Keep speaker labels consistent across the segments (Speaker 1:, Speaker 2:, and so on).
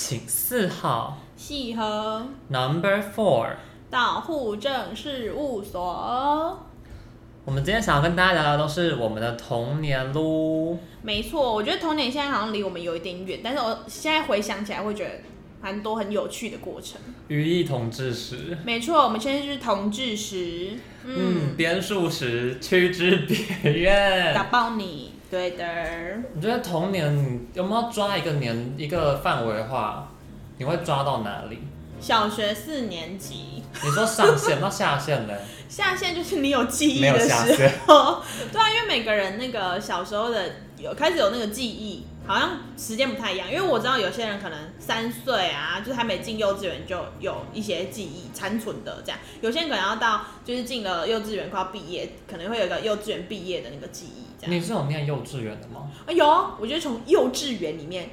Speaker 1: 请四号。
Speaker 2: 细和。
Speaker 1: Number four。
Speaker 2: 到户政事务所。
Speaker 1: 我们今天想要跟大家聊聊都是我们的童年喽。
Speaker 2: 没错，我觉得童年现在好像离我们有一点远，但是我现在回想起来会觉得蛮多很有趣的过程。
Speaker 1: 语义同志时。
Speaker 2: 没错，我们现在就是同志时。
Speaker 1: 嗯，编数时，趋之别院。
Speaker 2: 打爆你，对的。
Speaker 1: 你觉得童年有没有抓一个年一个范围的话，你会抓到哪里？
Speaker 2: 小学四年级。
Speaker 1: 你说上线，到下线呢？
Speaker 2: 下线就是你有记忆的时候。对啊，因为每个人那个小时候的有开始有那个记忆，好像时间不太一样。因为我知道有些人可能三岁啊，就是还没进幼稚园就有一些记忆残存的这样。有些人可能要到就是进了幼稚园快要毕业，可能会有一个幼稚园毕业的那个记忆这样。
Speaker 1: 你是有念幼稚园的吗？
Speaker 2: 啊有，我觉得从幼稚园里面。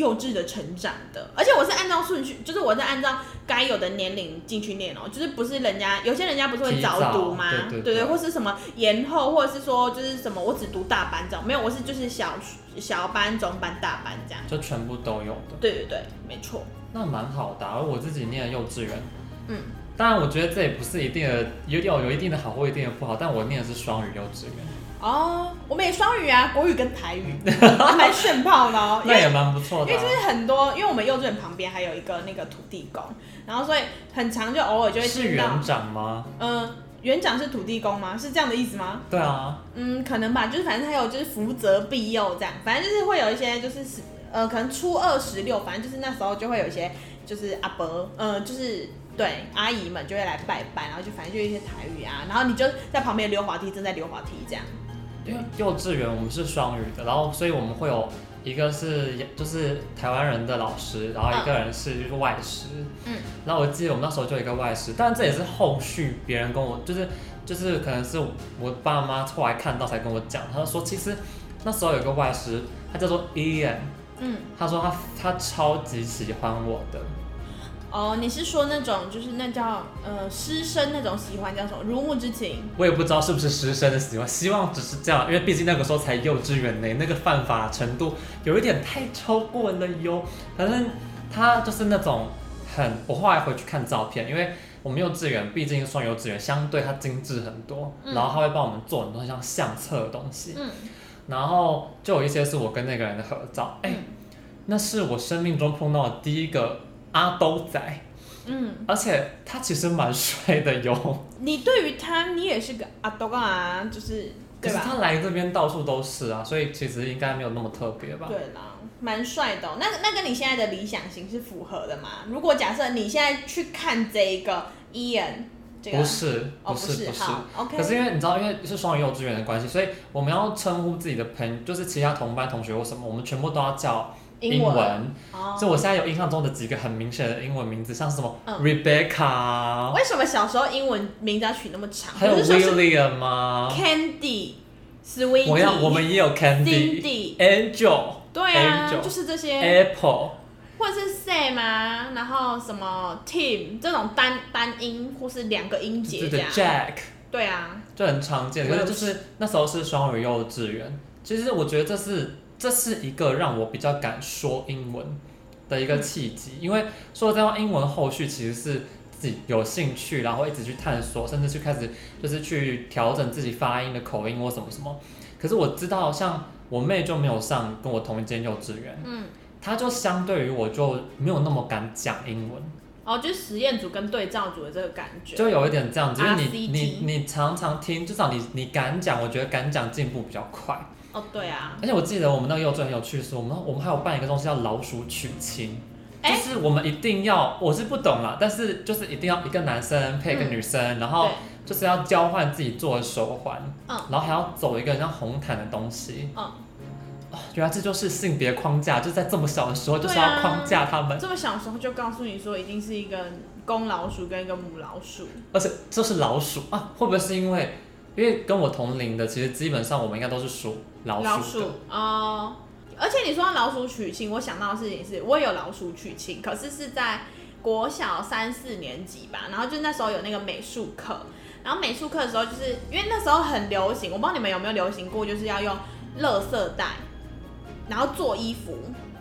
Speaker 2: 幼稚的成长的，而且我是按照顺序，就是我是按照该有的年龄进去念哦，就是不是人家有些人家不是会早读吗？对对或是什么延后，或者是说就是什么我只读大班这样，没有，我是就是小小班、中班、大班这样，
Speaker 1: 就全部都有的。
Speaker 2: 对对对，没错。那
Speaker 1: 蛮好的，而我自己念的幼稚园，嗯，当然我觉得这也不是一定的，有有有一定的好或一定的不好，但我念的是双语幼稚园。
Speaker 2: 哦，我们也双语啊，国语跟台语，还蛮炫炮的哦。
Speaker 1: 那也蛮不错的。
Speaker 2: 因为就是很多，因为我们幼稚园旁边还有一个那个土地公，然后所以很长就偶尔就会。
Speaker 1: 是园长吗？
Speaker 2: 嗯，园长是土地公吗？是这样的意思吗？
Speaker 1: 对啊。
Speaker 2: 嗯，可能吧，就是反正他有就是福泽庇佑这样，反正就是会有一些就是呃，可能初二十六，反正就是那时候就会有一些就是阿伯，嗯，就是对阿姨们就会来拜拜，然后就反正就一些台语啊，然后你就在旁边溜滑梯，正在溜滑梯这样。
Speaker 1: 因为幼稚园我们是双语的，然后所以我们会有一个是就是台湾人的老师，然后一个人是就是外师。嗯。然后我记得我们那时候就有一个外师，但这也是后续别人跟我就是就是可能是我爸妈后来看到才跟我讲，他说其实那时候有一个外师，他叫做 Ian。嗯。他说他他超级喜欢我的。
Speaker 2: 哦，你是说那种就是那叫呃师生那种喜欢叫什么如沐之情？
Speaker 1: 我也不知道是不是师生的喜欢，希望只是这样，因为毕竟那个时候才幼稚园呢，那个犯法程度有一点太超过了哟。反正他就是那种很，我后来回去看照片，因为我们幼稚园毕竟算幼稚园，相对它精致很多，嗯、然后他会帮我们做很多像相册的东西，嗯，然后就有一些是我跟那个人的合照，哎、嗯，那是我生命中碰到的第一个。阿兜仔，嗯，而且他其实蛮帅的哟。
Speaker 2: 你对于他，你也是个阿兜啊，就是，对吧？可是
Speaker 1: 他来这边到处都是啊，所以其实应该没有那么特别吧？
Speaker 2: 对啦，蛮帅的喔。那那跟你现在的理想型是符合的嘛？如果假设你现在去看这个 Ian，这个
Speaker 1: 不是，不是，不是。OK。可是因为你知道，因为是双语幼稚园的关系，所以我们要称呼自己的朋友，就是其他同班同学或什么，我们全部都要叫。英文，所以、oh. 我现在有印象中的几个很明显的英文名字，像是什么、嗯、Rebecca。
Speaker 2: 为什么小时候英文名字要取那么长？
Speaker 1: 还有 William 吗
Speaker 2: ？Candy，Sweetie。
Speaker 1: 我要，我们也有 Candy，Angel。
Speaker 2: 对啊，Angel, 就是这些。
Speaker 1: Apple，
Speaker 2: 或者是 Sam 啊，然后什么 Tim 这种单单音或是两个音节这样。
Speaker 1: Jack。
Speaker 2: 对啊，
Speaker 1: 就很常见。可是就是那时候是双语幼稚园，其实我觉得这是。这是一个让我比较敢说英文的一个契机，因为说这样英文后续其实是自己有兴趣，然后一直去探索，甚至去开始就是去调整自己发音的口音或什么什么。可是我知道，像我妹就没有上跟我同一间幼稚园，嗯，她就相对于我就没有那么敢讲英文。
Speaker 2: 哦，就是实验组跟对照组的这个感觉，
Speaker 1: 就有一点这样子，因为你你你常常听，至少你你敢讲，我觉得敢讲进步比较快。
Speaker 2: 哦，对啊，
Speaker 1: 而且我记得我们那个幼稚园很有趣的是，我们我们还有办一个东西叫老鼠娶亲，欸、就是我们一定要，我是不懂啦，但是就是一定要一个男生配一个女生，嗯、然后就是要交换自己做的手环，嗯，然后还要走一个像红毯的东西，嗯，哦，原来这就是性别框架，就在这么小的时候就是要框架他们，
Speaker 2: 这么小的时候就告诉你说一定是一个公老鼠跟一个母老鼠，
Speaker 1: 而且这是老鼠啊，会不会是因为？因为跟我同龄的，其实基本上我们应该都是属老鼠。老鼠
Speaker 2: 哦，而且你说老鼠娶亲，我想到的事情是，我也有老鼠娶亲，可是是在国小三四年级吧。然后就那时候有那个美术课，然后美术课的时候，就是因为那时候很流行，我不知道你们有没有流行过，就是要用垃圾袋，然后做衣服，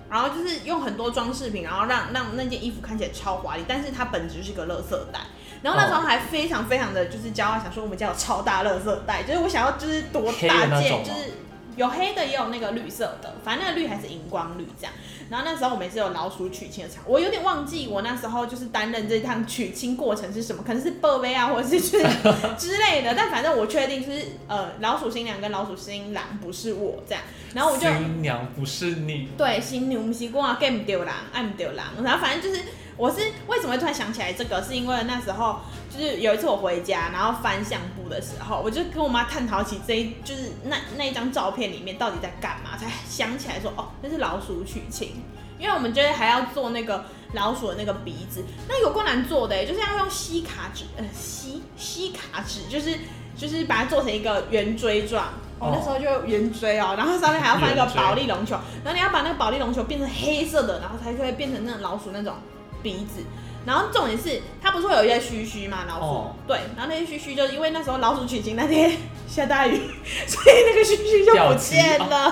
Speaker 2: 然后就是用很多装饰品，然后让让那件衣服看起来超华丽，但是它本质是个垃圾袋。然后那时候还非常非常的就是骄傲，想说我们家有超大垃圾袋，就是我想要就是多大件，就是有黑的也有那个绿色的，反正那个绿还是荧光绿这样。然后那时候我们也是有老鼠娶亲的场，我有点忘记我那时候就是担任这趟娶亲过程是什么，可能是报备啊，或者是 之类的。但反正我确定就是呃老鼠新娘跟老鼠新郎不是我这样。然后我就
Speaker 1: 新娘不是你。
Speaker 2: 对，新娘不是我啊，更不丢人，爱不丢人。然后反正就是我是为什么会突然想起来这个，是因为那时候就是有一次我回家，然后翻相簿的时候，我就跟我妈探讨起这一就是那那一张照片里面到底在干嘛，才想起来说哦，那是老鼠娶亲。因为我们就是还要做那个老鼠的那个鼻子，那有够难做的，就是要用吸卡纸，呃，吸吸卡纸，就是就是把它做成一个圆锥状。我、哦、那时候就圆锥哦，然后上面还要放一个保利龙球，然后你要把那个保利龙球变成黑色的，然后才会变成那种老鼠那种鼻子。然后重点是它不是会有一些须须嘛，老鼠、哦、对，然后那些须须就是因为那时候老鼠娶亲那天 下大雨，所以那个须须就不见了。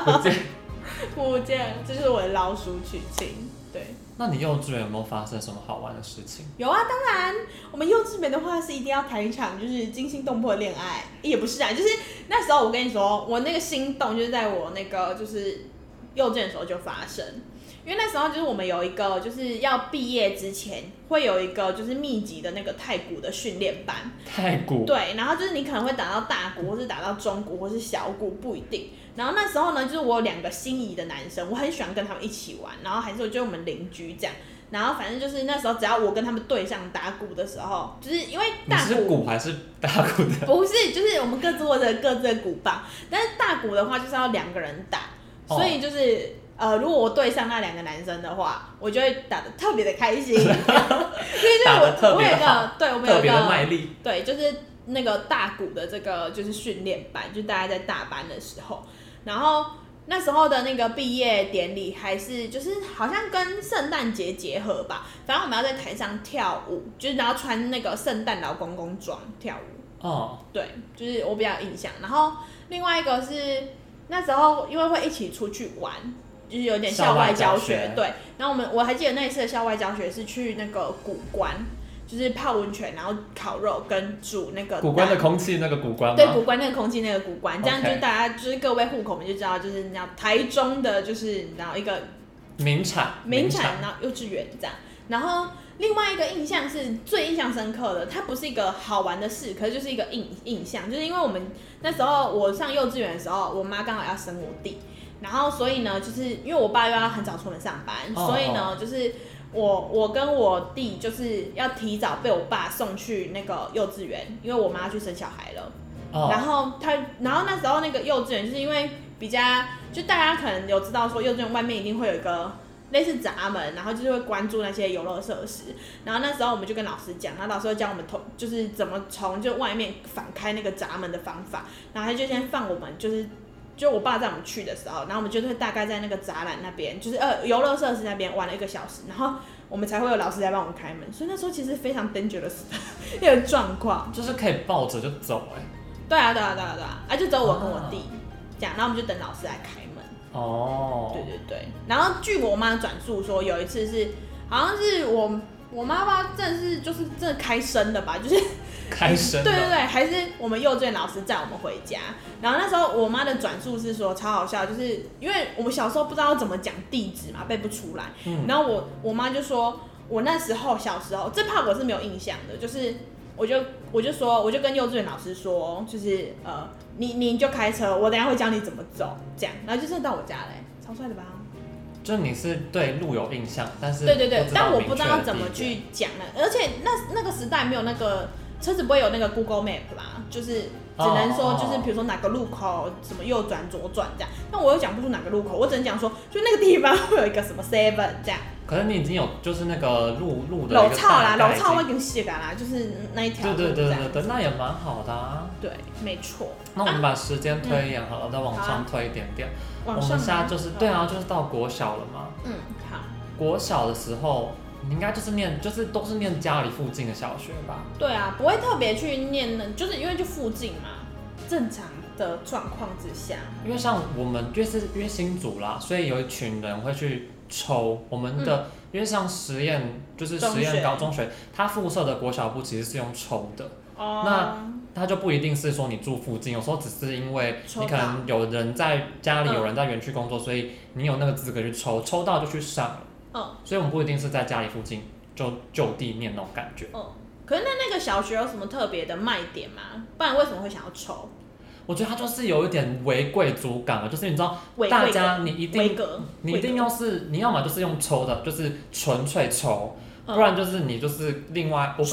Speaker 2: 不见，这就是我的老鼠娶亲。对，
Speaker 1: 那你幼稚园有没有发生什么好玩的事情？
Speaker 2: 有啊，当然，我们幼稚园的话是一定要谈一场就是惊心动魄的恋爱，也不是啊，就是那时候我跟你说，我那个心动就是在我那个就是幼稚园的时候就发生。因为那时候就是我们有一个就是要毕业之前会有一个就是密集的那个太鼓的训练班。
Speaker 1: 太鼓。
Speaker 2: 对，然后就是你可能会打到大鼓，或是打到中鼓，或是小鼓，不一定。然后那时候呢，就是我有两个心仪的男生，我很喜欢跟他们一起玩。然后还是我觉得我们邻居这样。然后反正就是那时候只要我跟他们对上打鼓的时候，就是因为大鼓。
Speaker 1: 是鼓还是打鼓的？
Speaker 2: 不是，就是我们各自握着各自的鼓棒。但是大鼓的话就是要两个人打，所以就是。哦呃，如果我对上那两个男生的话，我就会打得特别的开心，因为就是我我有一个，对我们有一个
Speaker 1: 卖力，
Speaker 2: 对，就是那个大鼓的这个就是训练班，就大家在大班的时候，然后那时候的那个毕业典礼还是就是好像跟圣诞节结合吧，反正我们要在台上跳舞，就是然后穿那个圣诞老公公装跳舞，
Speaker 1: 哦，
Speaker 2: 对，就是我比较有印象，然后另外一个是那时候因为会一起出去玩。就是有点校外教学，对。然后我们我还记得那一次的校外教学是去那个古关，就是泡温泉，然后烤肉跟煮那个。
Speaker 1: 古关的空气那个古关吗？
Speaker 2: 对，古关那个空气那个古关，这样就大家就是各位户口们就知道，就是你知道台中的就是然后一个
Speaker 1: 名产
Speaker 2: 名产，然后幼稚园这样。然后另外一个印象是最印象深刻的，它不是一个好玩的事，可是就是一个印印象，就是因为我们那时候我上幼稚园的时候，我妈刚好要生我弟。然后，所以呢，就是因为我爸又要很早出门上班，oh, 所以呢，oh. 就是我我跟我弟就是要提早被我爸送去那个幼稚园，因为我妈去生小孩了。Oh. 然后他，然后那时候那个幼稚园就是因为比较，就大家可能有知道说幼稚园外面一定会有一个类似闸门，然后就是会关注那些游乐设施。然后那时候我们就跟老师讲，然后老师会教我们从就是怎么从就外面反开那个闸门的方法，然后他就先放我们就是。就我爸带我们去的时候，然后我们就会大概在那个栅栏那边，就是呃游乐设施那边玩了一个小时，然后我们才会有老师来帮我们开门。所以那时候其实非常 dangerous 的一个状况，
Speaker 1: 就是可以抱着就走哎、欸。
Speaker 2: 对啊对啊对啊对啊，啊就只有我跟我弟这样，然后我们就等老师来开门。
Speaker 1: 哦。
Speaker 2: 对对对，然后据我妈转述说，有一次是好像是我我妈妈真的是就是真的开声的吧，就是。
Speaker 1: 开声。
Speaker 2: 对对对，还是我们幼稚园老师载我们回家。然后那时候我妈的转述是说超好笑，就是因为我们小时候不知道怎么讲地址嘛，背不出来。嗯。然后我我妈就说，我那时候小时候这怕我是没有印象的，就是我就我就说我就跟幼稚园老师说，就是呃你你就开车，我等下会教你怎么走，这样。然后就真的到我家嘞，超帅的吧？
Speaker 1: 就你是对路有印象，但是
Speaker 2: 对对对，但我不知道怎么去讲呢，而且那那个时代没有那个。车子不会有那个 Google Map 啦，就是只能说就是比如说哪个路口什么右转左转这样，那我又讲不出哪个路口，我只能讲说就那个地方会有一个什么 Seven 这样。
Speaker 1: 可是你已经有就是那个路路的
Speaker 2: 路草啦，路草我已经写啦，就是那一条。
Speaker 1: 对对对对对，那也蛮好的啊。
Speaker 2: 对，没错。
Speaker 1: 那我们把时间推延好了，再往上推一点点。我们现在就是对啊，就是到国小了嘛。
Speaker 2: 嗯，好。
Speaker 1: 国小的时候。你应该就是念，就是都是念家里附近的小学吧？
Speaker 2: 对啊，不会特别去念，就是因为就附近嘛，正常的状况之下，
Speaker 1: 因为像我们就是因为新组啦，所以有一群人会去抽我们的，嗯、因为像实验就是实验高中学，它附设的国小部其实是用抽的。哦。那它就不一定是说你住附近，有时候只是因为你可能有人在家里，有人在园区工作，嗯、所以你有那个资格去抽，抽到就去上了。嗯。所以我们不一定是在家里附近就就地念那种感觉。
Speaker 2: 嗯。可是那那个小学有什么特别的卖点吗？不然为什么会想要抽？
Speaker 1: 我觉得他就是有一点微贵族感了，就是你知道，大家你一定你一定要是你要么就是用抽的，就是纯粹抽，不然就是你就是另外我不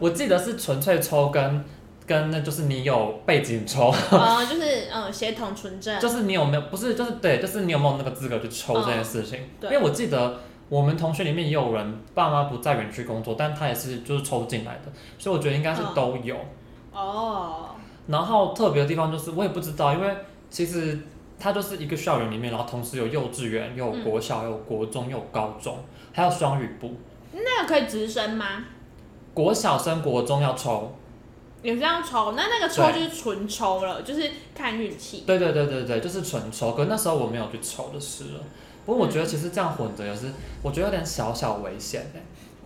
Speaker 1: 我记得是纯粹抽跟跟那就是你有背景抽，
Speaker 2: 哦，就是嗯协同纯正，
Speaker 1: 就是你有没有不是就是对，就是你有没有那个资格去抽这件事情，因为我记得。我们同学里面也有人爸妈不在园区工作，但他也是就是抽进来的，所以我觉得应该是都有。
Speaker 2: 哦。
Speaker 1: 然后特别的地方就是我也不知道，因为其实它就是一个校园里面，然后同时有幼稚园，又有国小，又有国中，又有高中，还有双语部。
Speaker 2: 那个可以直升吗？
Speaker 1: 国小升国中要抽。
Speaker 2: 也是这样抽，那那个抽就是纯抽了，就是看运气。
Speaker 1: 对对对对对，就是纯抽。可那时候我没有去抽的事了。不过我觉得其实这样混着也是，我觉得有点小小危险哎。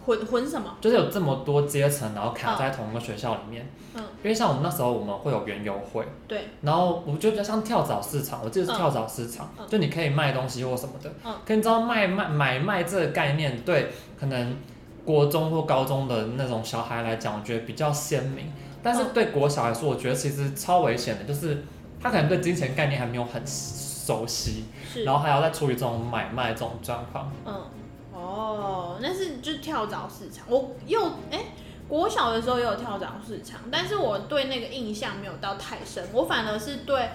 Speaker 2: 混混什么？
Speaker 1: 就是有这么多阶层，然后卡在同一个学校里面。
Speaker 2: 嗯。
Speaker 1: 因为像我们那时候，我们会有园游会。
Speaker 2: 对。
Speaker 1: 然后我觉得比较像跳蚤市场，我记得是跳蚤市场，就你可以卖东西或什么的。嗯。可你知道卖卖买卖这个概念，对可能国中或高中的那种小孩来讲，我觉得比较鲜明。但是对国小来说，我觉得其实超危险的，就是他可能对金钱概念还没有很熟悉，是然后还要再处理这种买卖这种状况。
Speaker 2: 嗯，哦，那是就是跳蚤市场。我又哎、欸，国小的时候也有跳蚤市场，但是我对那个印象没有到太深。我反而是对，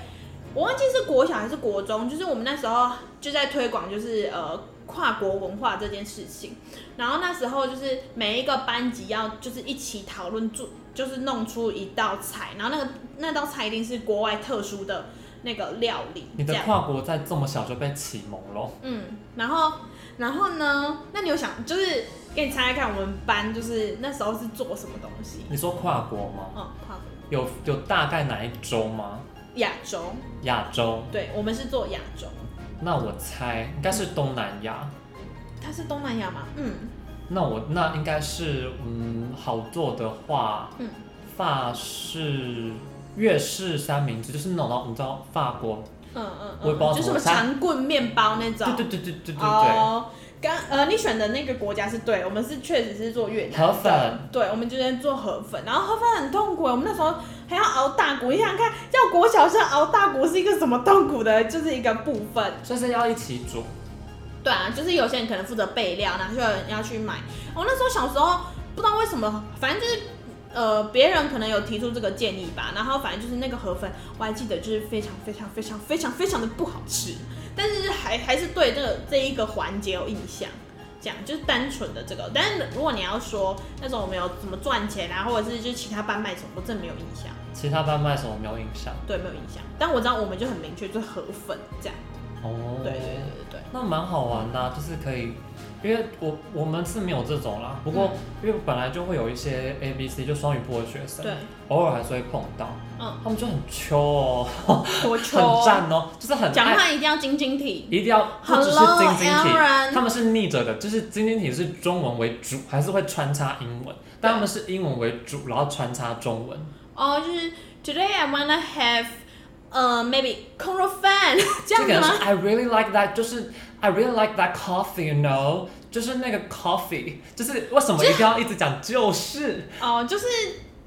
Speaker 2: 我忘记是国小还是国中，就是我们那时候就在推广，就是呃跨国文化这件事情。然后那时候就是每一个班级要就是一起讨论做，就是弄出一道菜，然后那个那道菜一定是国外特殊的。那个料理，
Speaker 1: 你的跨国在这么小就被启蒙了。
Speaker 2: 嗯，然后，然后呢？那你有想，就是给你猜猜看，我们班就是那时候是做什么东西？
Speaker 1: 你说跨国吗？
Speaker 2: 嗯，跨国。
Speaker 1: 有有大概哪一州吗？
Speaker 2: 亚洲。
Speaker 1: 亚洲。
Speaker 2: 对，我们是做亚洲。
Speaker 1: 那我猜应该是东南亚。
Speaker 2: 它是东南亚吗？嗯。
Speaker 1: 那我那应该是嗯，好做的话，嗯，法式。粤式三明治就是那种，你知道法国，
Speaker 2: 嗯嗯嗯，就什么长棍面包那种。
Speaker 1: 对对对对对对对。
Speaker 2: 哦，刚呃，你选的那个国家是对，我们是确实是做越南。
Speaker 1: 河粉。
Speaker 2: 对，我们就在做河粉，然后河粉很痛苦，我们那时候还要熬大骨，你想想看，要国小生熬大骨是一个什么痛苦的，就是一个部分。
Speaker 1: 所以是要一起煮。
Speaker 2: 对啊，就是有些人可能负责备料，然后就有人要去买。我那时候小时候不知道为什么，反正就是。呃，别人可能有提出这个建议吧，然后反正就是那个河粉，我还记得就是非常非常非常非常非常的不好吃，但是还还是对这个这一个环节有印象，这样就是单纯的这个。但是如果你要说那种我们有怎么赚钱啊，或者是就是其他班卖什么，我真的没有印象。
Speaker 1: 其他班卖什么没有印象？
Speaker 2: 对，没有印象。但我知道我们就很明确，就是河粉这样。
Speaker 1: 哦，
Speaker 2: 对对对对对，
Speaker 1: 那蛮好玩的啊，就是可以。因为我我们是没有这种啦，不过因为本来就会有一些 A B C 就双语部的学生，
Speaker 2: 对，
Speaker 1: 偶尔还是会碰到，
Speaker 2: 嗯，
Speaker 1: 他们就很秋哦，
Speaker 2: 多 秋，
Speaker 1: 很赞哦，就是很
Speaker 2: 讲话一定要晶晶体，
Speaker 1: 一定要不只是晶晶体，他们是逆着的，就是晶晶体是中文为主，还是会穿插英文，但他们是英文为主，然后穿插中文。
Speaker 2: 哦，就是 Today I wanna have，呃，maybe Coral fan 这样子吗
Speaker 1: ？I really like that，就是 I really like that coffee，you know。就是那个 coffee，就是为什么一定要一直讲就是。
Speaker 2: 哦，就是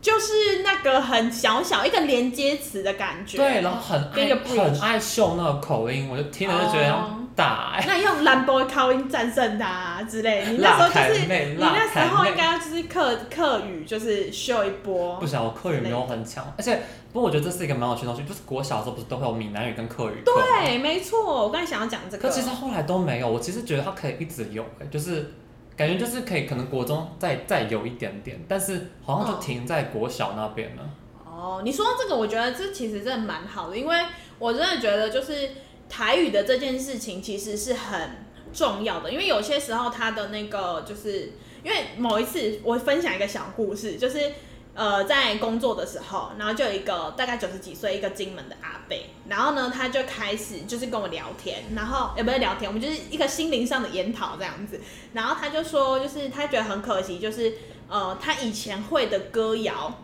Speaker 2: 就是那个很小小一个连接词的感觉，
Speaker 1: 对，然后很爱很爱秀那个口音，我就听了就觉得要打。
Speaker 2: 那用兰博的口音战胜他之类，你那时候就是你那时候应该就是客客语就是秀一波。
Speaker 1: 不行，我客语没有很强，而且。不过我觉得这是一个蛮有趣的东西，就是国小的时候不是都会有闽南语跟客语课？
Speaker 2: 对，没错，我刚才想要讲这个。
Speaker 1: 可其实后来都没有，我其实觉得它可以一直有，就是感觉就是可以，可能国中再再有一点点，但是好像就停在国小那边了。
Speaker 2: 哦，你说到这个，我觉得这其实真的蛮好的，因为我真的觉得就是台语的这件事情其实是很重要的，因为有些时候他的那个就是因为某一次我分享一个小故事，就是。呃，在工作的时候，然后就有一个大概九十几岁一个金门的阿伯，然后呢，他就开始就是跟我聊天，然后也不是聊天，我们就是一个心灵上的研讨这样子。然后他就说，就是他觉得很可惜，就是呃，他以前会的歌谣，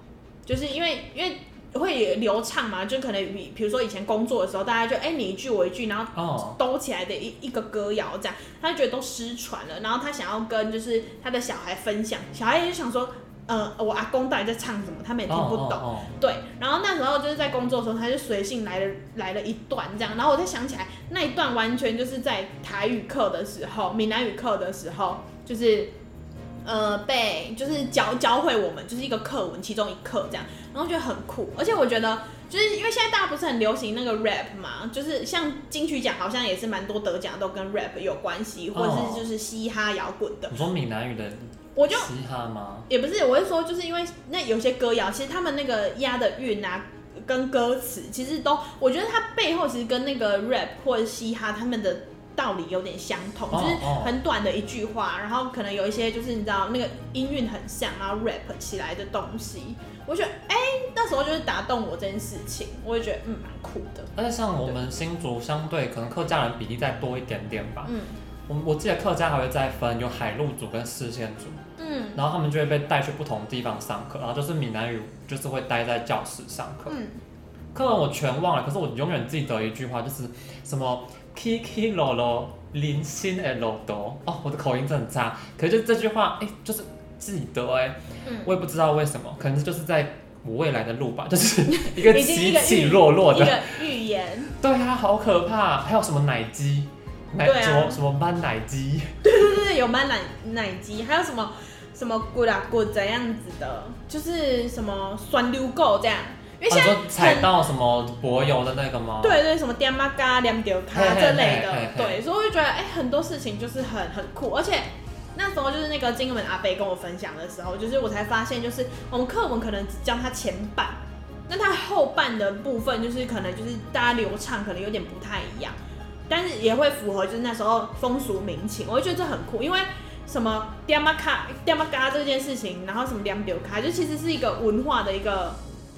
Speaker 2: 就是因为因为会流畅嘛，就可能比比如说以前工作的时候，大家就哎你一句我一句，然后兜起来的一一个歌谣这样，他就觉得都失传了，然后他想要跟就是他的小孩分享，小孩也就想说。呃，我阿公到底在唱什么？他们也听不懂。Oh, oh, oh. 对，然后那时候就是在工作的时候，他就随性来了来了一段这样，然后我才想起来那一段完全就是在台语课的时候，闽南语课的时候，就是呃被就是教教会我们就是一个课文其中一课这样，然后觉得很酷，而且我觉得就是因为现在大家不是很流行那个 rap 嘛，就是像金曲奖好像也是蛮多得奖都跟 rap 有关系，或者是就是嘻哈摇滚的。
Speaker 1: 你说闽南语的？
Speaker 2: 我就
Speaker 1: 嘻哈吗？
Speaker 2: 也不是，我是说，就是因为那有些歌谣，其实他们那个押的韵啊，跟歌词其实都，我觉得它背后其实跟那个 rap 或者嘻哈他们的道理有点相同，就是很短的一句话，然后可能有一些就是你知道那个音韵很像，然后 rap 起来的东西，我觉得哎、欸，那时候就是打动我这件事情，我也觉得嗯蛮酷的。
Speaker 1: 而且像我们新竹相对可能客家人比例再多一点点吧。嗯。我我记得客家还会再分有海陆族跟四线族，嗯，然后他们就会被带去不同地方上课，然后就是闽南语就是会待在教室上课，嗯，课文我全忘了，可是我永远记得一句话，就是什么 Kiki 罗罗零星诶罗多哦，我的口音真的很差，可是就这句话哎、欸，就是记得哎、欸，嗯，我也不知道为什么，可能就是在我未来的路吧，就是一个起起落落的。
Speaker 2: 一个预言，
Speaker 1: 对啊，好可怕，还有什么奶鸡？奶
Speaker 2: 对啊，
Speaker 1: 什么班奶鸡？
Speaker 2: 对对对，有班奶奶鸡，还有什么什么 good 啊 good 这样子的，就是什么酸溜狗这样。因为现在、啊、
Speaker 1: 踩到什么柏油的那个吗？
Speaker 2: 对对，什么点嘛嘎、两丢卡这类的，对，所以我就觉得哎、欸，很多事情就是很很酷，而且那时候就是那个金门阿伯跟我分享的时候，就是我才发现，就是我们课文可能只教他前半，那他后半的部分就是可能就是大家流畅，可能有点不太一样。但是也会符合就是那时候风俗民情，我就觉得这很酷，因为什么爹妈卡爹妈嘎这件事情，然后什么两丢卡，就其实是一个文化的一个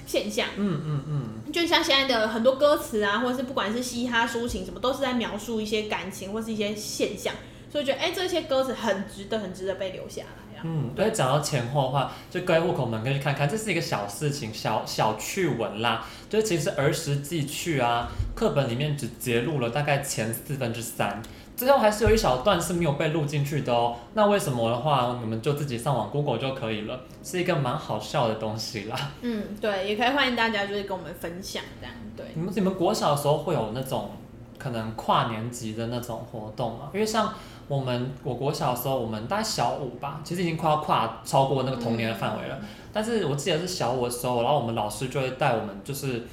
Speaker 2: 现象。嗯嗯嗯，就像现在的很多歌词啊，或者是不管是嘻哈抒情什么，都是在描述一些感情或是一些现象，所以觉得哎、欸，这些歌词很值得，很值得被留下来。
Speaker 1: 嗯，对，讲到前后的话，就各位户口们可以去看看，这是一个小事情，小小趣闻啦。就其实儿时记趣啊，课本里面只节录了大概前四分之三，最后还是有一小段是没有被录进去的哦。那为什么的话，你们就自己上网 Google 就可以了，是一个蛮好笑的东西啦。
Speaker 2: 嗯，对，也可以欢迎大家就是跟我们分享这样。对，
Speaker 1: 你们你们国小的时候会有那种可能跨年级的那种活动吗？因为像。我们我国小的时候，我们大概小五吧，其实已经快要跨超过那个童年的范围了。嗯、但是我记得是小五的时候，然后我们老师就会带我们，就是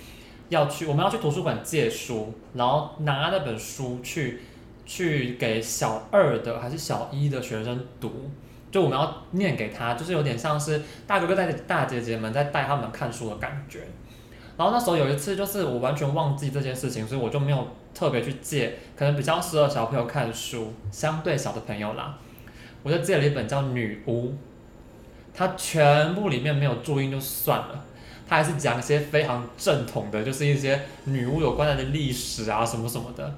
Speaker 1: 要去我们要去图书馆借书，然后拿那本书去去给小二的还是小一的学生读，就我们要念给他，就是有点像是大哥哥带大姐姐们在带他们看书的感觉。然后那时候有一次，就是我完全忘记这件事情，所以我就没有特别去借，可能比较适合小朋友看书，相对小的朋友啦，我就借了一本叫《女巫》，它全部里面没有注音就算了，它还是讲一些非常正统的，就是一些女巫有关的历史啊什么什么的。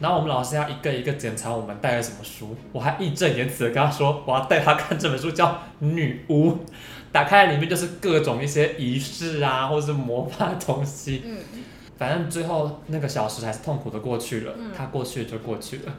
Speaker 1: 然后我们老师要一个一个检查我们带了什么书，我还义正言辞的跟他说，我要带他看这本书叫《女巫》。打开里面就是各种一些仪式啊，或者是魔法的东西。嗯，反正最后那个小时还是痛苦的过去了。嗯，它过去就过去了。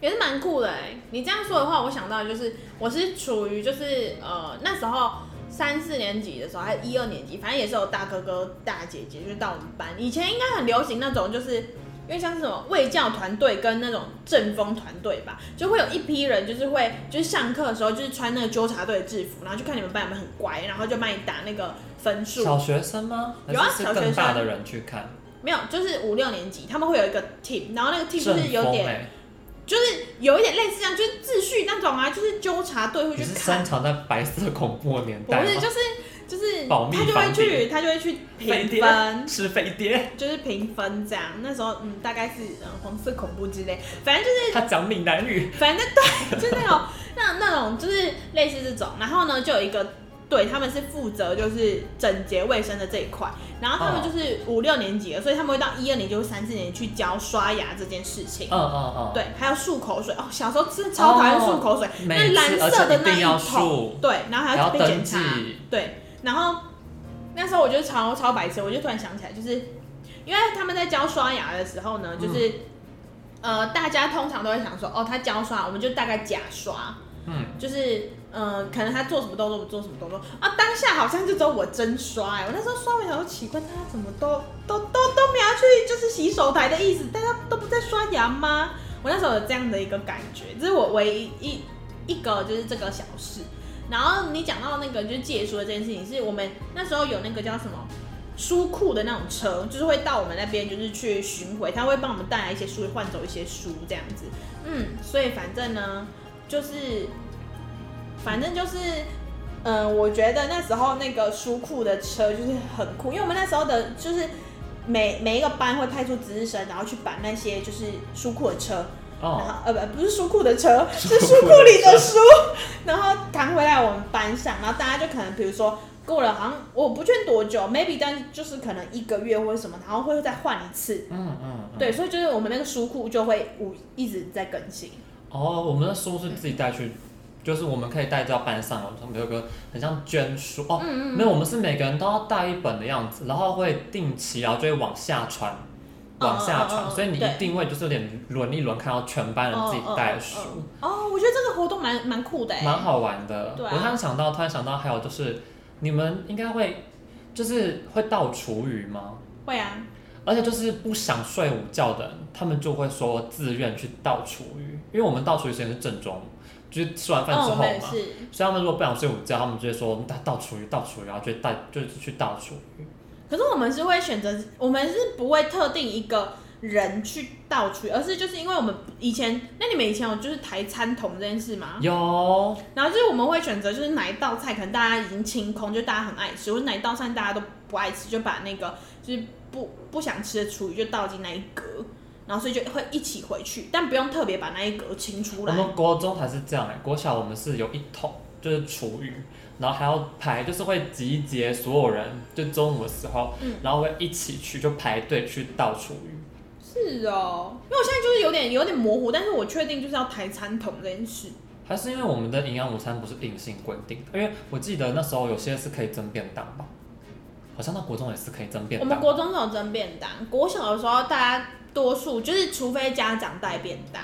Speaker 2: 也是蛮酷的哎，你这样说的话，我想到就是我是处于就是呃那时候三四年级的时候，还是一二年级，反正也是有大哥哥大姐姐，就是到我们班。以前应该很流行那种就是。因为像是什么卫教团队跟那种政风团队吧，就会有一批人，就是会就是上课的时候就是穿那个纠察队的制服，然后就看你们班有没有很乖，然后就帮你打那个分数。
Speaker 1: 小学生吗？有啊，小学生。的人去看。
Speaker 2: 没有，就是五六年级，他们会有一个 team，然后那个 team 就是有点，欸、就是有一点类似这样，就是秩序那种啊，就是纠察队会去看。是
Speaker 1: 擅长在白色恐怖的年代。
Speaker 2: 不是，就是。就是他就会去，他就会去评分，
Speaker 1: 吃飞碟，
Speaker 2: 就是评分这样。那时候，嗯，大概是嗯黄色恐怖之类，反正就是
Speaker 1: 他讲闽南语，
Speaker 2: 反正对，就是 那种那那种就是类似这种。然后呢，就有一个对，他们是负责就是整洁卫生的这一块，然后他们就是五六年级了，所以他们会到一二年级或三四年级去教刷牙这件事情。
Speaker 1: 嗯嗯嗯。对，
Speaker 2: 还有漱口水哦，小时候真的超讨厌漱口水，那蓝色的那一桶，对，然后还要被检查，对，然后那时候我就超超白痴，我就突然想起来，就是因为他们在教刷牙的时候呢，就是。呃，大家通常都会想说，哦，他教刷，我们就大概假刷，嗯，就是，呃，可能他做什么动作，我做什么动作啊，当下好像就只有我真刷，哎，我那时候刷完以后奇怪，大家怎么都都都都没有去，就是洗手台的意思，大家都不在刷牙吗？我那时候有这样的一个感觉，这是我唯一一一个就是这个小事。然后你讲到那个就是借书的这件事情，是我们那时候有那个叫什么？书库的那种车，就是会到我们那边，就是去巡回，他会帮我们带来一些书，换走一些书这样子。嗯，所以反正呢，就是，反正就是，嗯、我觉得那时候那个书库的车就是很酷，因为我们那时候的，就是每每一个班会派出值日生，然后去把那些就是书库的车，然后呃不不是 书库的车，是书库里的书，然后扛回来我们班上，然后大家就可能比如说。过了好像我不确定多久，maybe 但就是可能一个月或者什么，然后会再换一次。嗯嗯。嗯对，所以就是我们那个书库就会五一直在更新。
Speaker 1: 哦，我们的书是自己带去，嗯、就是我们可以带到班上，我们有个很像捐书哦，嗯嗯没有，我们是每个人都要带一本的样子，然后会定期，然后就会往下传，往下传，嗯、所以你一定会就是有点轮一轮，看到全班人自己带的书。
Speaker 2: 哦，我觉得这个活动蛮蛮酷的，蛮
Speaker 1: 好玩的。对、啊，我突然想到，突然想到还有就是。你们应该会，就是会倒厨余吗？
Speaker 2: 会啊，
Speaker 1: 而且就是不想睡午觉的人，他们就会说自愿去倒厨余，因为我们倒厨余时间是正中午，就是吃完饭之后嘛，哦、所以他们如果不想睡午觉，他们就会说倒倒厨余，倒厨余，然后就带就是去倒厨余。
Speaker 2: 可是我们是会选择，我们是不会特定一个。人去倒厨余，而是就是因为我们以前，那你们以前有就是抬餐桶这件事吗？
Speaker 1: 有。
Speaker 2: 然后就是我们会选择，就是哪一道菜可能大家已经清空，就大家很爱吃，或者哪一道菜大家都不爱吃，就把那个就是不不想吃的厨余就倒进那一格，然后所以就会一起回去，但不用特别把那一格清出来。
Speaker 1: 我们国中才是这样哎、欸，国小我们是有一桶就是厨余，然后还要排，就是会集结所有人，就中午的时候，嗯、然后会一起去就排队去倒厨余。
Speaker 2: 是哦，因为我现在就是有点有点模糊，但是我确定就是要抬餐桶这件事。
Speaker 1: 还是因为我们的营养午餐不是硬性规定的？因为我记得那时候有些是可以蒸便当吧，好像那国中也是可以蒸便当。
Speaker 2: 我们国中是有蒸便当，国小的时候大家多数就是除非家长带便当。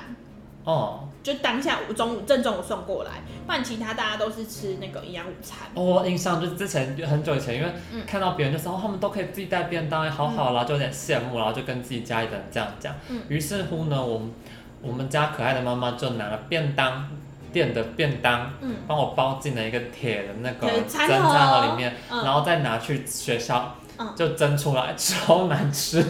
Speaker 2: 哦，就当下午中午正中午送过来，不然其他大家都是吃那个营养午餐。
Speaker 1: 哦，我印象就是之前很久以前，因为看到别人就说、嗯、哦，他们都可以自己带便当，好好啦，就有点羡慕，然后就跟自己家里的人这样讲。嗯，于是乎呢，我们我们家可爱的妈妈就拿了便当店的便当，嗯，帮我包进了一个铁的那个蒸餐盒里面，嗯、然后再拿去学校，嗯，就蒸出来，超难吃。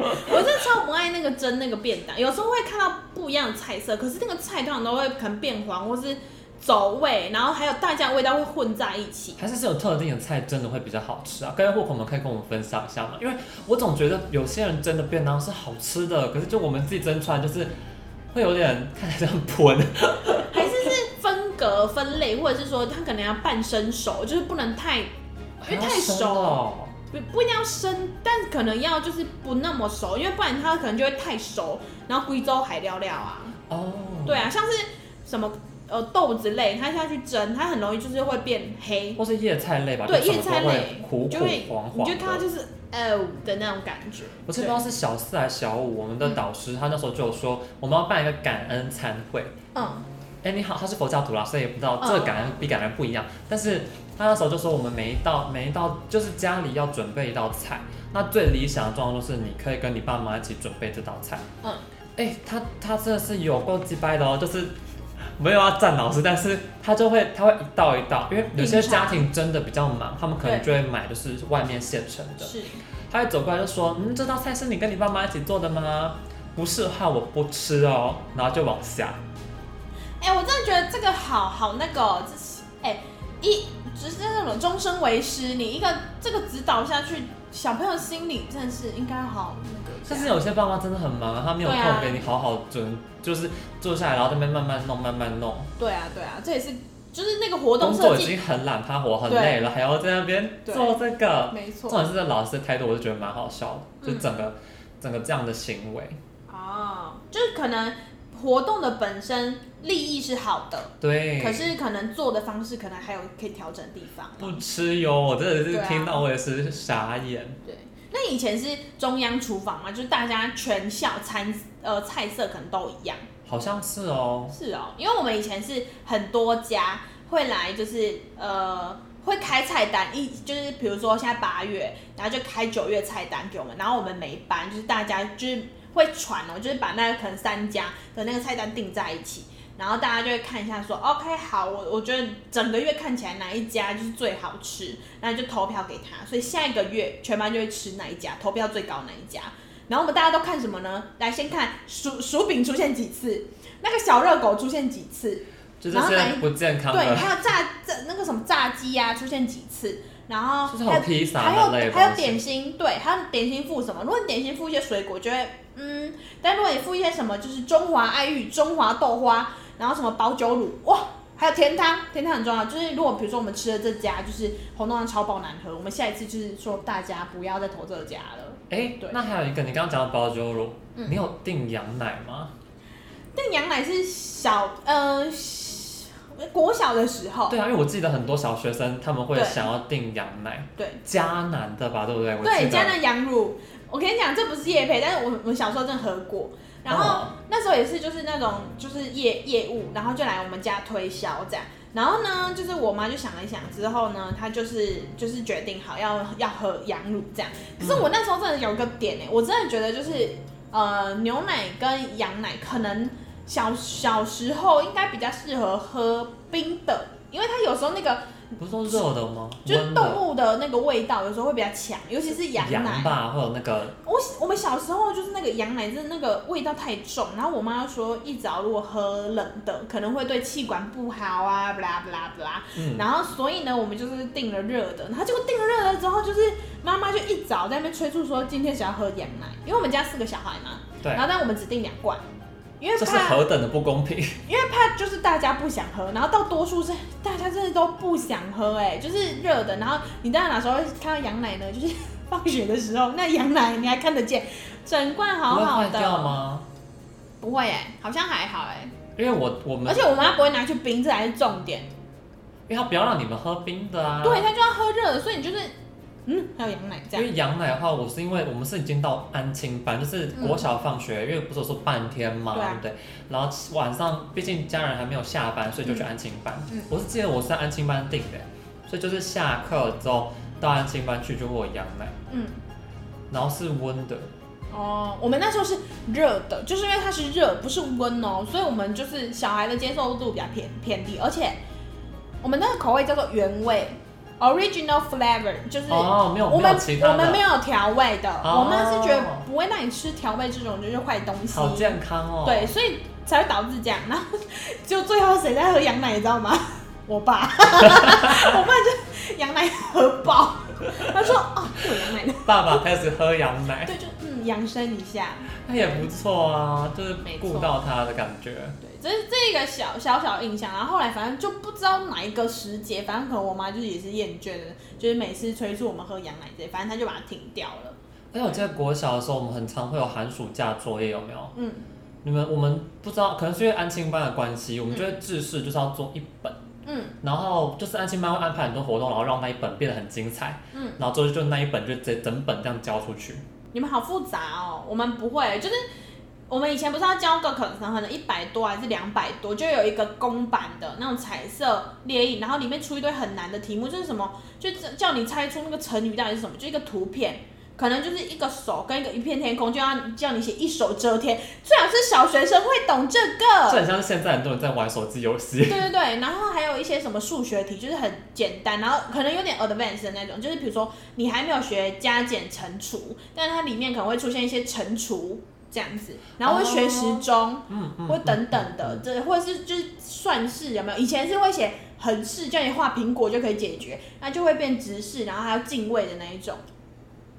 Speaker 2: 我真的超不爱那个蒸那个便当，有时候会看到不一样的菜色，可是那个菜通常都会可能变黄或是走味，然后还有大家的味道会混在一起。
Speaker 1: 还是是有特定的菜真的会比较好吃啊？各位户口们可以跟我们分享一下吗？因为我总觉得有些人蒸的便当是好吃的，可是就我们自己蒸出来就是会有点看起来很喷。
Speaker 2: 还是是分隔分类，或者是说它可能要半生熟，就是不能太因为太熟。不不一定要生，但可能要就是不那么熟，因为不然它可能就会太熟，然后贵州海料料啊。哦。Oh. 对啊，像是什么呃豆子类，它下去蒸，它很容易就是会变黑。
Speaker 1: 或是叶菜类吧。
Speaker 2: 对，叶菜类
Speaker 1: 苦苦黄黄，
Speaker 2: 你就看它就是呃的那种感觉。
Speaker 1: 我记得不知道是小四还是小五，我们的导师他那时候就有说，我们要办一个感恩餐会。嗯。哎，你好，他是佛教徒啦，所以也不知道这个感恩比感恩不一样，但是。他那时候就说，我们每一道每一道就是家里要准备一道菜，那最理想的状况就是你可以跟你爸妈一起准备这道菜。嗯，哎、欸，他他真的是有够鸡掰的哦，就是没有要赞老师，但是他就会他会一道一道，因为有些家庭真的比较忙，他们可能就会买就是外面现成的。是，他会走过来就说，嗯，这道菜是你跟你爸妈一起做的吗？不是的话我不吃哦，然后就往下。
Speaker 2: 哎、欸，我真的觉得这个好好那个，这是哎、欸、一。只是那种终身为师，你一个这个指导下去，小朋友心里真的是应该好那个。
Speaker 1: 但是有些爸妈真的很忙啊，他没有空给你好好准，啊、就是坐下来然后在那边慢慢弄，慢慢弄。
Speaker 2: 对啊，对啊，这也是就是那个活动设计
Speaker 1: 工作已经很懒趴活很累了，还要在那边做这个，
Speaker 2: 没错。
Speaker 1: 重点是这老师的态度，我就觉得蛮好笑的，就整个、嗯、整个这样的行为。
Speaker 2: 哦，就是可能活动的本身利益是好的，
Speaker 1: 对，
Speaker 2: 可是可能做的方式可能还有可以调整的地方。
Speaker 1: 不吃哟，我真的是听到我也是傻眼。
Speaker 2: 对，那以前是中央厨房嘛，就是大家全校餐呃菜色可能都一样。
Speaker 1: 好像是哦，
Speaker 2: 是哦，因为我们以前是很多家会来，就是呃会开菜单，一就是比如说现在八月，然后就开九月菜单给我们，然后我们每一班就是大家就是会传哦，就是把那个可能三家的那个菜单订在一起，然后大家就会看一下说，OK 好，我我觉得整个月看起来哪一家就是最好吃，然后就投票给他，所以下一个月全班就会吃哪一家，投票最高哪一家。然后我们大家都看什么呢？来，先看薯薯饼出现几次，那个小热狗出现几次，
Speaker 1: 然后来不健康的。
Speaker 2: 对，还有炸炸那个什么炸鸡呀、啊、出现几次，然后还有
Speaker 1: 披萨
Speaker 2: 还有还有点心，对，还有点心附什么？如果你点心附一些水果，就会嗯，但如果你附一些什么，就是中华爱玉、中华豆花，然后什么保酒乳，哇！还有甜汤，甜汤很重要。就是如果比如说我们吃的这家就是红豆汤超爆难喝，我们下一次就是说大家不要再投这家了。
Speaker 1: 哎、欸，对。那还有一个，你刚刚讲的保酒乳，嗯、你有订羊奶吗？
Speaker 2: 订羊奶是小呃国小的时候。
Speaker 1: 对啊，因为我记得很多小学生他们会想要订羊奶，
Speaker 2: 对，
Speaker 1: 嘉南的吧，对不对？
Speaker 2: 对，嘉南羊乳。我跟你讲，这不是夜配，但是我我小时候真的喝过。然后那时候也是就是那种就是业业务，然后就来我们家推销这样。然后呢，就是我妈就想了一想之后呢，她就是就是决定好要要喝羊乳这样。可是我那时候真的有个点哎，我真的觉得就是呃牛奶跟羊奶可能小小时候应该比较适合喝冰的，因为它有时候那个。
Speaker 1: 不是说热的吗？
Speaker 2: 就是动物的那个味道有时候会比较强，尤其是羊奶。
Speaker 1: 羊吧，或者那个。
Speaker 2: 我我们小时候就是那个羊奶，就是那个味道太重，然后我妈说一早如果喝冷的，可能会对气管不好啊，不啦不啦不啦。嗯。然后所以呢，我们就是订了热的，然后结果订了热了之后，就是妈妈就一早在那边催促说今天想要喝羊奶，因为我们家四个小孩嘛。对。然后但我们只订两罐。因为怕，这是何
Speaker 1: 等的不公平！
Speaker 2: 因为怕就是大家不想喝，然后到多数是大家真的都不想喝，哎，就是热的。然后你到哪时候会看到羊奶呢？就是 放学的时候，那羊奶你还看得见，整罐好好的。
Speaker 1: 不会坏掉吗？
Speaker 2: 不会哎，好像还好哎。
Speaker 1: 因为我我们，
Speaker 2: 而且我妈不会拿去冰，这才是重点。
Speaker 1: 因为她不要让你们喝冰的啊。
Speaker 2: 对，她就要喝热的，所以你就是。嗯，还有羊奶这样。
Speaker 1: 因为羊奶的话，我是因为我们是已经到安亲班，就是国小放学，嗯、因为不是说半天嘛，对，不对？然后晚上毕竟家人还没有下班，所以就去安亲班。嗯、我是记得我是在安亲班订的，所以就是下课之后到安亲班去就会有羊奶。嗯。然后是温的。
Speaker 2: 哦，我们那时候是热的，就是因为它是热，不是温哦，所以我们就是小孩的接受度比较偏偏低，而且我们那个口味叫做原味。Original flavor 就是哦，没有我们我们没有调味的，我们是觉得不会让你吃调味这种就是坏东西。
Speaker 1: 好健康哦。
Speaker 2: 对，所以才会导致这样。然后就最后谁在喝羊奶，你知道吗？我爸，我爸就羊奶喝爆。他说：“ 哦，有羊奶的。”
Speaker 1: 爸爸开始喝羊奶。
Speaker 2: 对，就嗯养生一下。
Speaker 1: 那也不错啊，就是顾到他的感觉。
Speaker 2: 对，这是这一个小小小印象。然后后来反正就不知道哪一个时节，反正可能我妈就是也是厌倦了，就是每次催促我们喝羊奶这些，反正她就把它停掉了。
Speaker 1: 哎，我记得国小的时候，我们很常会有寒暑假作业，有没有？嗯。你们我们不知道，可能是因为安亲班的关系，我们觉得制式就是要做一本。嗯。然后就是安亲班会安排很多活动，然后让那一本变得很精彩。嗯。然后之后就那一本就整整本这样交出去。
Speaker 2: 你们好复杂哦，我们不会，就是我们以前不是要交个可能可能一百多还是两百多，就有一个公版的那种彩色列印，然后里面出一堆很难的题目，就是什么，就叫你猜出那个成语到底是什么，就一个图片。可能就是一个手跟一个一片天空，就要叫你写一手遮天，最好是小学生会懂这个。
Speaker 1: 这很像是现在很多人在玩手机游戏。
Speaker 2: 对对对，然后还有一些什么数学题，就是很简单，然后可能有点 advanced 的那种，就是比如说你还没有学加减乘除，但是它里面可能会出现一些乘除这样子，然后会学时钟，嗯嗯，会等等的，这或者是就是算式有没有？以前是会写横式，叫你画苹果就可以解决，那就会变直式，然后还要进位的那一种。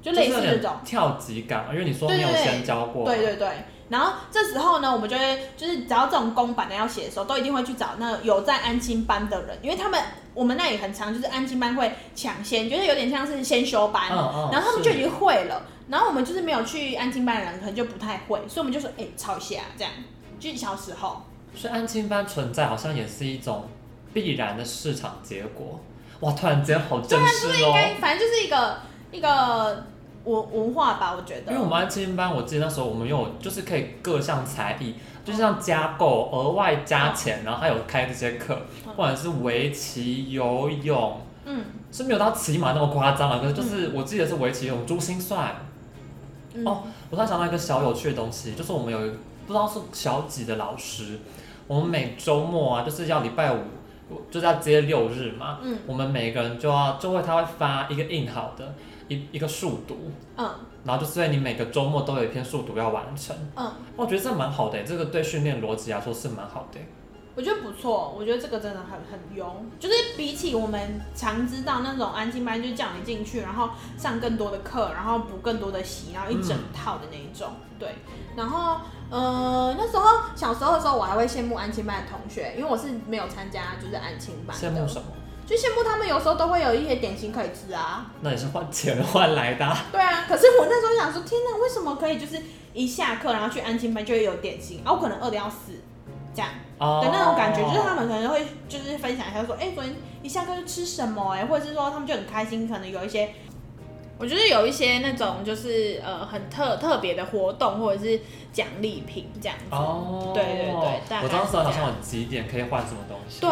Speaker 2: 就类似这种
Speaker 1: 跳级感，因为你说没有先教过。
Speaker 2: 对对对，然后这时候呢，我们就会就是只要这种公版的要写的时候，都一定会去找那有在安亲班的人，因为他们我们那里很常，就是安亲班会抢先，就是有点像是先修班，
Speaker 1: 嗯嗯、
Speaker 2: 然后他们就已经会了，然后我们就是没有去安亲班的人可能就不太会，所以我们就说哎、欸、抄一下这样，就小时候。
Speaker 1: 所以安亲班存在好像也是一种必然的市场结果。哇，突然间好正式哦。
Speaker 2: 应该反正就是一个一个。文文化吧，我觉得。
Speaker 1: 因为我们安亲班，我记得那时候我们有就是可以各项才艺，就是像加购、额外加钱，然后还有开这些课，或者是围棋、游泳，嗯，是没有到骑马那么夸张啊，可是就是我记得是围棋、游泳、珠心算。哦，我突然想到一个小有趣的东西，就是我们有不知道是小几的老师，我们每周末啊，就是要礼拜五，就是要接六日嘛，嗯，我们每个人就要就会他会发一个印好的。一一个数独，嗯，然后就是你每个周末都有一篇数独要完成，嗯，我觉得这蛮好的，这个对训练逻辑来说是蛮好的。
Speaker 2: 我觉得不错，我觉得这个真的很很优，就是比起我们常知道那种安亲班，就叫你进去，然后上更多的课，然后补更多的习，然后一整套的那一种，嗯、对。然后，呃，那时候小时候的时候，我还会羡慕安亲班的同学，因为我是没有参加就是安亲班。
Speaker 1: 羡慕什么？
Speaker 2: 就羡慕他们有时候都会有一些点心可以吃啊，
Speaker 1: 那也是换钱换来的。
Speaker 2: 对啊，可是我那时候想说，天哪，为什么可以就是一下课然后去安亲班就会有点心，啊，我可能饿的要死，这样的那种感觉，就是他们可能会就是分享一下说，哎，昨天一下课就吃什么哎，或者是说他们就很开心，可能有一些。我觉得有一些那种就是呃很特特别的活动或者是奖励品这样子。哦，对对对。
Speaker 1: 我当时好像有几点可以换什么东西。
Speaker 2: 对，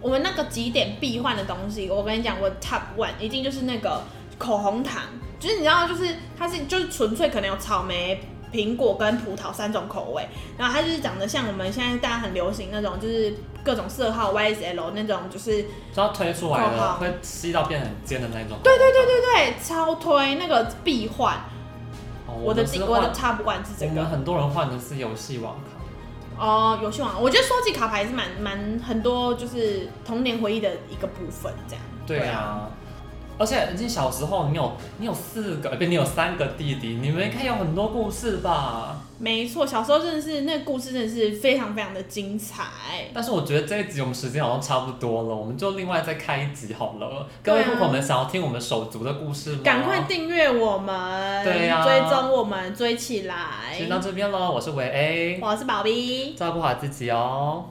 Speaker 2: 我们那个几点必换的东西，我跟你讲，我 top one 一定就是那个口红糖，就是你知道，就是它是就是纯粹可能有草莓。苹果跟葡萄三种口味，然后它就是长得像我们现在大家很流行那种，就是各种色号 YSL 那种，就是
Speaker 1: 只要推出来的会吸到变很尖的那种。
Speaker 2: 对对对对对，超推那个必换。哦，我的我的 top one 是这个。
Speaker 1: 我们很多人换的是游戏王卡。
Speaker 2: 哦，游戏王，我觉得收集卡牌是蛮蛮很多，就是童年回忆的一个部分，这样。
Speaker 1: 对啊。而且你小时候，你有你有四个，不，你有三个弟弟，你们应该有很多故事吧？
Speaker 2: 没错，小时候真的是那个故事真的是非常非常的精彩。
Speaker 1: 但是我觉得这一集我们时间好像差不多了，我们就另外再开一集好了。各位朋友们想要听我们手足的故事吗？
Speaker 2: 赶快订阅我们，对呀、啊，追踪我们，追起来。
Speaker 1: 先到这边喽，我是维 A，
Speaker 2: 我是宝 B，
Speaker 1: 照顾好自己哦。